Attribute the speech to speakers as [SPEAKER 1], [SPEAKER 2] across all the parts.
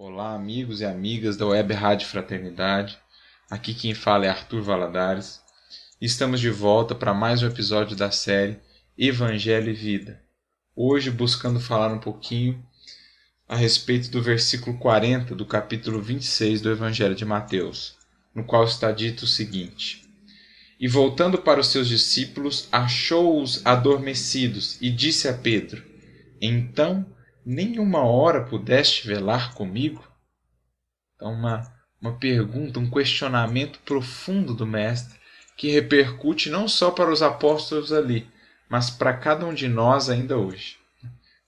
[SPEAKER 1] Olá, amigos e amigas da Web Rádio Fraternidade. Aqui quem fala é Arthur Valadares. Estamos de volta para mais um episódio da série Evangelho e Vida. Hoje buscando falar um pouquinho a respeito do versículo 40 do capítulo 26 do Evangelho de Mateus, no qual está dito o seguinte: E voltando para os seus discípulos, achou-os adormecidos e disse a Pedro: Então nem uma hora pudeste velar comigo? Então, uma, uma pergunta, um questionamento profundo do Mestre que repercute não só para os apóstolos ali, mas para cada um de nós ainda hoje.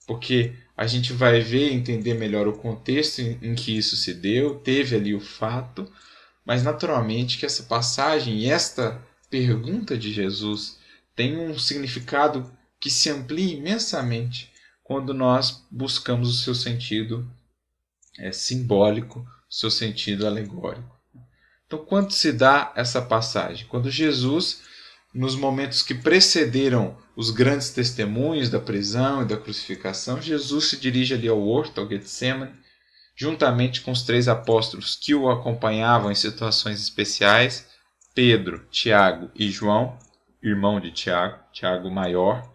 [SPEAKER 1] Porque a gente vai ver e entender melhor o contexto em, em que isso se deu, teve ali o fato, mas naturalmente que essa passagem e esta pergunta de Jesus tem um significado que se amplia imensamente quando nós buscamos o seu sentido é, simbólico, o seu sentido alegórico. Então, quando se dá essa passagem? Quando Jesus, nos momentos que precederam os grandes testemunhos da prisão e da crucificação, Jesus se dirige ali ao horto, ao Getsemane, juntamente com os três apóstolos que o acompanhavam em situações especiais, Pedro, Tiago e João, irmão de Tiago, Tiago maior.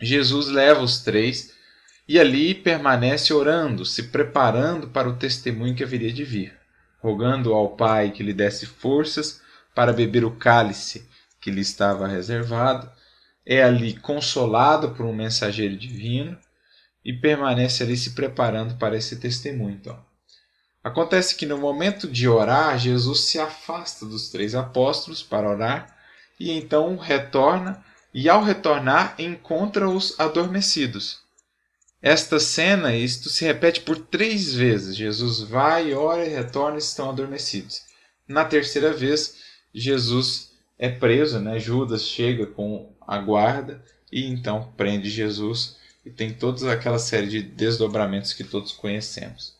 [SPEAKER 1] Jesus leva os três e ali permanece orando, se preparando para o testemunho que haveria de vir, rogando ao Pai que lhe desse forças para beber o cálice que lhe estava reservado. É ali consolado por um mensageiro divino e permanece ali se preparando para esse testemunho. Então, acontece que no momento de orar, Jesus se afasta dos três apóstolos para orar e então retorna e ao retornar encontra-os adormecidos. Esta cena, isto se repete por três vezes. Jesus vai, ora e retorna e estão adormecidos. Na terceira vez, Jesus é preso, né? Judas chega com a guarda e então prende Jesus e tem toda aquela série de desdobramentos que todos conhecemos.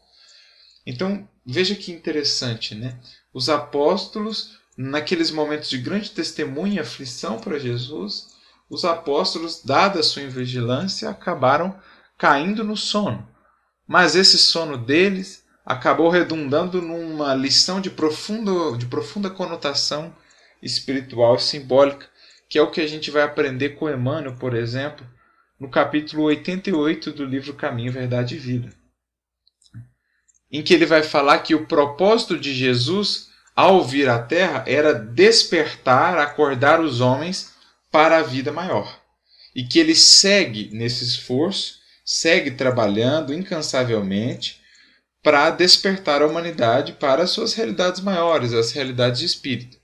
[SPEAKER 1] Então, veja que interessante, né? Os apóstolos, naqueles momentos de grande testemunho e aflição para Jesus, os apóstolos, dada sua invigilância, acabaram caindo no sono. Mas esse sono deles acabou redundando numa lição de, profundo, de profunda conotação espiritual e simbólica, que é o que a gente vai aprender com Emmanuel, por exemplo, no capítulo 88 do livro Caminho, Verdade e Vida. Em que ele vai falar que o propósito de Jesus ao vir à Terra era despertar, acordar os homens para a vida maior. E que ele segue nesse esforço, segue trabalhando incansavelmente para despertar a humanidade para as suas realidades maiores, as realidades de espírito.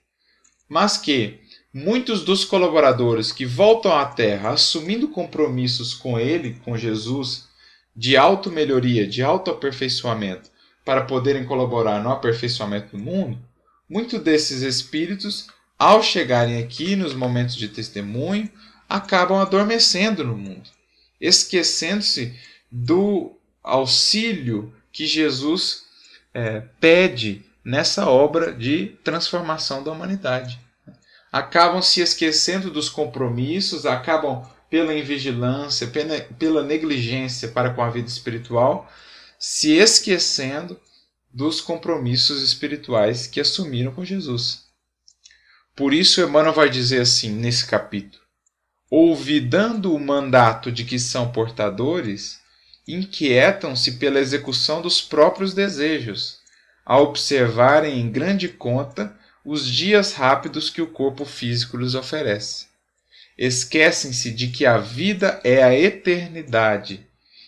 [SPEAKER 1] Mas que muitos dos colaboradores que voltam à Terra assumindo compromissos com ele, com Jesus, de auto-melhoria, de auto-aperfeiçoamento, para poderem colaborar no aperfeiçoamento do mundo, muitos desses espíritos ao chegarem aqui nos momentos de testemunho, acabam adormecendo no mundo, esquecendo-se do auxílio que Jesus é, pede nessa obra de transformação da humanidade. Acabam se esquecendo dos compromissos, acabam pela invigilância, pela, pela negligência para com a vida espiritual, se esquecendo dos compromissos espirituais que assumiram com Jesus. Por isso, Emmanuel vai dizer assim nesse capítulo: Ouvidando o mandato de que são portadores, inquietam-se pela execução dos próprios desejos, a observarem em grande conta os dias rápidos que o corpo físico lhes oferece. Esquecem-se de que a vida é a eternidade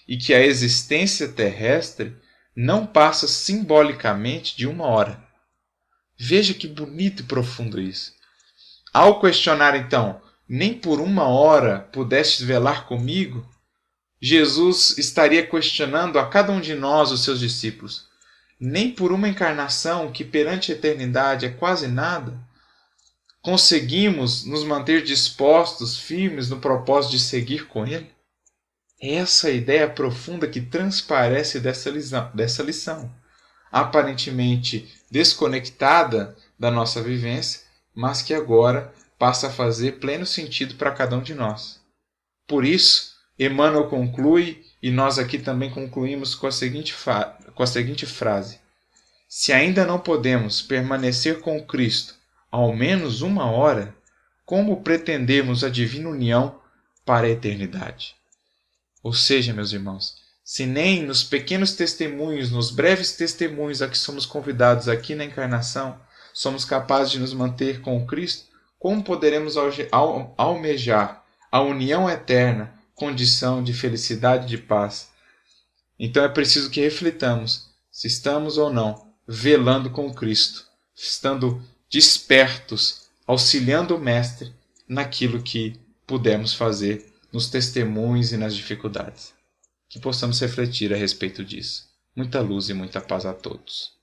[SPEAKER 1] e que a existência terrestre não passa simbolicamente de uma hora. Veja que bonito e profundo isso. Ao questionar então, nem por uma hora pudestes velar comigo, Jesus estaria questionando a cada um de nós, os seus discípulos, nem por uma encarnação que perante a eternidade é quase nada, conseguimos nos manter dispostos, firmes no propósito de seguir com Ele? É essa ideia profunda que transparece dessa lição, dessa lição, aparentemente desconectada da nossa vivência, mas que agora passa a fazer pleno sentido para cada um de nós. Por isso, Emmanuel conclui E nós aqui também concluímos com a seguinte, com a seguinte frase: Se ainda não podemos permanecer com Cristo ao menos uma hora, como pretendemos a divina união para a eternidade? Ou seja, meus irmãos, se nem nos pequenos testemunhos, nos breves testemunhos a que somos convidados aqui na encarnação, somos capazes de nos manter com Cristo, como poderemos almejar a união eterna, condição de felicidade e de paz? Então é preciso que reflitamos se estamos ou não velando com Cristo, estando despertos, auxiliando o Mestre naquilo que pudermos fazer nos testemunhos e nas dificuldades. Que possamos refletir a respeito disso. Muita luz e muita paz a todos.